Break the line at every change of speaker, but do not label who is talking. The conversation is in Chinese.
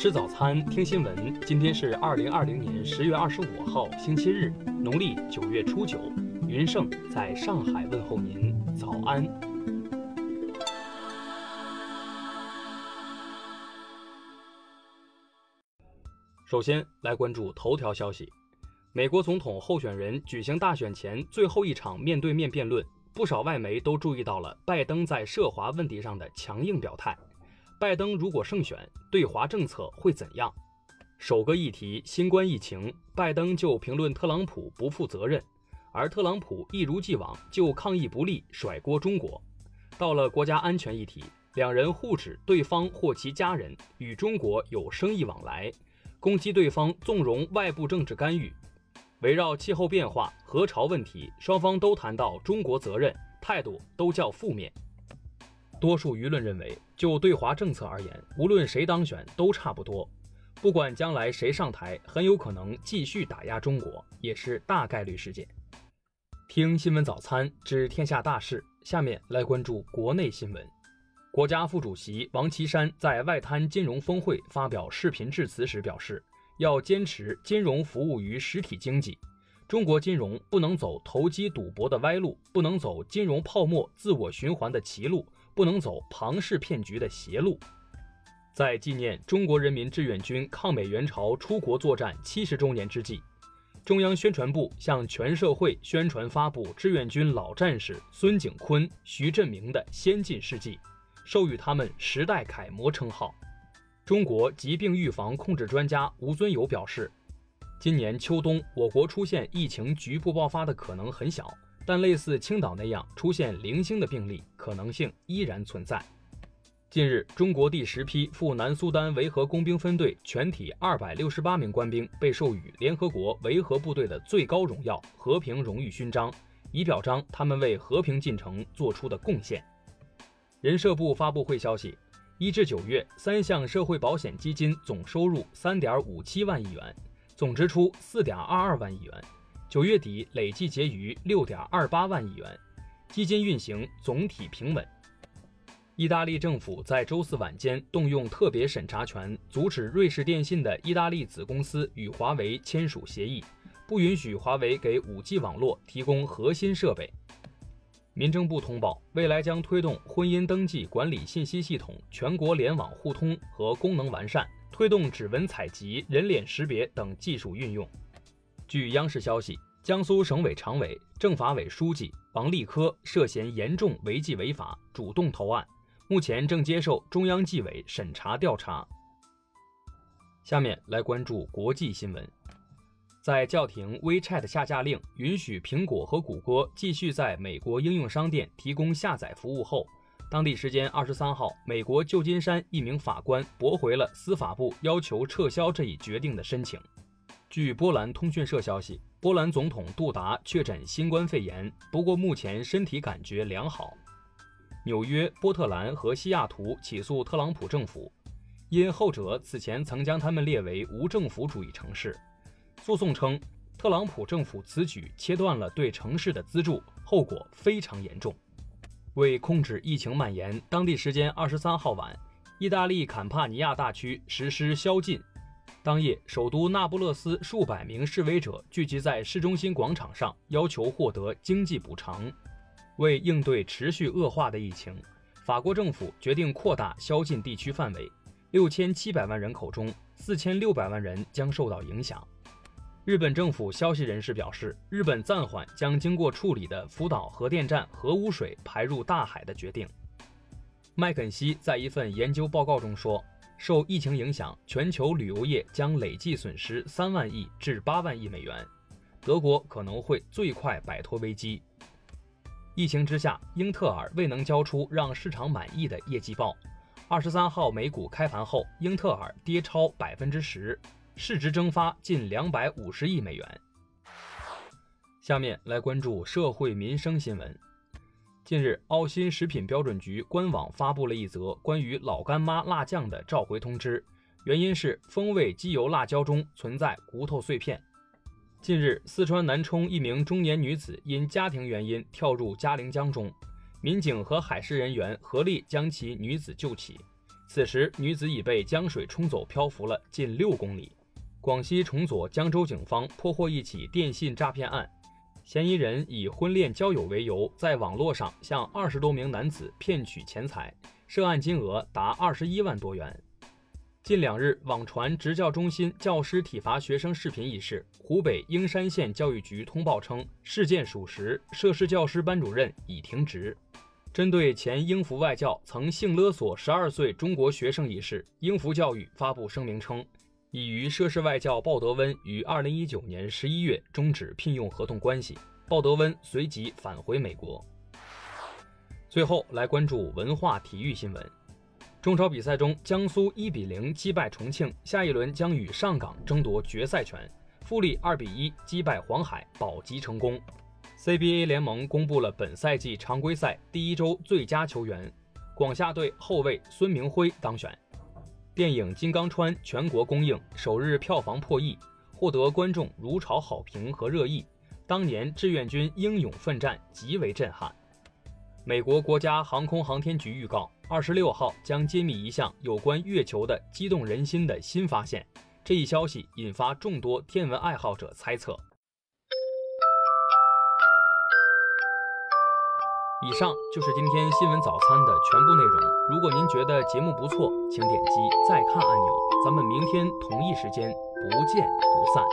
吃早餐，听新闻。今天是二零二零年十月二十五号，星期日，农历九月初九。云盛在上海问候您，早安。首先来关注头条消息：美国总统候选人举行大选前最后一场面对面辩论，不少外媒都注意到了拜登在涉华问题上的强硬表态。拜登如果胜选，对华政策会怎样？首个议题新冠疫情，拜登就评论特朗普不负责任，而特朗普一如既往就抗疫不力甩锅中国。到了国家安全议题，两人互指对方或其家人与中国有生意往来，攻击对方纵容外部政治干预。围绕气候变化、核潮问题，双方都谈到中国责任，态度都较负面。多数舆论认为，就对华政策而言，无论谁当选都差不多。不管将来谁上台，很有可能继续打压中国，也是大概率事件。听新闻早餐知天下大事，下面来关注国内新闻。国家副主席王岐山在外滩金融峰会发表视频致辞时表示，要坚持金融服务于实体经济，中国金融不能走投机赌博的歪路，不能走金融泡沫自我循环的歧路。不能走庞氏骗局的邪路。在纪念中国人民志愿军抗美援朝出国作战七十周年之际，中央宣传部向全社会宣传发布志愿军老战士孙景坤、徐振明的先进事迹，授予他们“时代楷模”称号。中国疾病预防控制专家吴尊友表示，今年秋冬我国出现疫情局部爆发的可能很小。但类似青岛那样出现零星的病例可能性依然存在。近日，中国第十批赴南苏丹维和工兵分队全体二百六十八名官兵被授予联合国维和部队的最高荣耀——和平荣誉勋章，以表彰他们为和平进程做出的贡献。人社部发布会消息，一至九月，三项社会保险基金总收入三点五七万亿元，总支出四点二二万亿元。九月底累计结余六点二八万亿元，基金运行总体平稳。意大利政府在周四晚间动用特别审查权，阻止瑞士电信的意大利子公司与华为签署协议，不允许华为给 5G 网络提供核心设备。民政部通报，未来将推动婚姻登记管理信息系统全国联网互通和功能完善，推动指纹采集、人脸识别等技术运用。据央视消息，江苏省委常委、政法委书记王立科涉嫌严重违纪违法，主动投案，目前正接受中央纪委审查调查。下面来关注国际新闻，在叫停 WeChat 下架令，允许苹果和谷歌继续在美国应用商店提供下载服务后，当地时间二十三号，美国旧金山一名法官驳回了司法部要求撤销这一决定的申请。据波兰通讯社消息，波兰总统杜达确诊新冠肺炎，不过目前身体感觉良好。纽约、波特兰和西雅图起诉特朗普政府，因后者此前曾将他们列为无政府主义城市。诉讼称，特朗普政府此举切断了对城市的资助，后果非常严重。为控制疫情蔓延，当地时间二十三号晚，意大利坎帕尼亚大区实施宵禁。当夜，首都那不勒斯数百名示威者聚集在市中心广场上，要求获得经济补偿。为应对持续恶化的疫情，法国政府决定扩大宵禁地区范围。六千七百万人口中，四千六百万人将受到影响。日本政府消息人士表示，日本暂缓将经过处理的福岛核电站核污水排入大海的决定。麦肯锡在一份研究报告中说。受疫情影响，全球旅游业将累计损失三万亿至八万亿美元。德国可能会最快摆脱危机。疫情之下，英特尔未能交出让市场满意的业绩报。二十三号美股开盘后，英特尔跌超百分之十，市值蒸发近两百五十亿美元。下面来关注社会民生新闻。近日，澳新食品标准局官网发布了一则关于老干妈辣酱的召回通知，原因是风味机油辣椒中存在骨头碎片。近日，四川南充一名中年女子因家庭原因跳入嘉陵江中，民警和海事人员合力将其女子救起。此时女子已被江水冲走，漂浮了近六公里。广西崇左江州警方破获一起电信诈骗案，嫌疑人以婚恋交友为由，在网络上向二十多名男子骗取钱财，涉案金额达二十一万多元。近两日网传职教中心教师体罚学生视频一事，湖北英山县教育局通报称事件属实，涉事教师班主任已停职。针对前英孚外教曾性勒索十二岁中国学生一事，英孚教育发布声明称。已与涉事外教鲍德温于二零一九年十一月终止聘用合同关系，鲍德温随即返回美国。最后来关注文化体育新闻：中超比赛中，江苏一比零击败重庆，下一轮将与上港争夺决赛权；富力二比一击败黄海，保级成功。CBA 联盟公布了本赛季常规赛第一周最佳球员，广厦队后卫孙铭徽当选。电影《金刚川》全国公映，首日票房破亿，获得观众如潮好评和热议。当年志愿军英勇奋战，极为震撼。美国国家航空航天局预告，二十六号将揭秘一项有关月球的激动人心的新发现。这一消息引发众多天文爱好者猜测。以上就是今天新闻早餐的全部内容。如果您觉得节目不错，请点击再看按钮。咱们明天同一时间不见不散。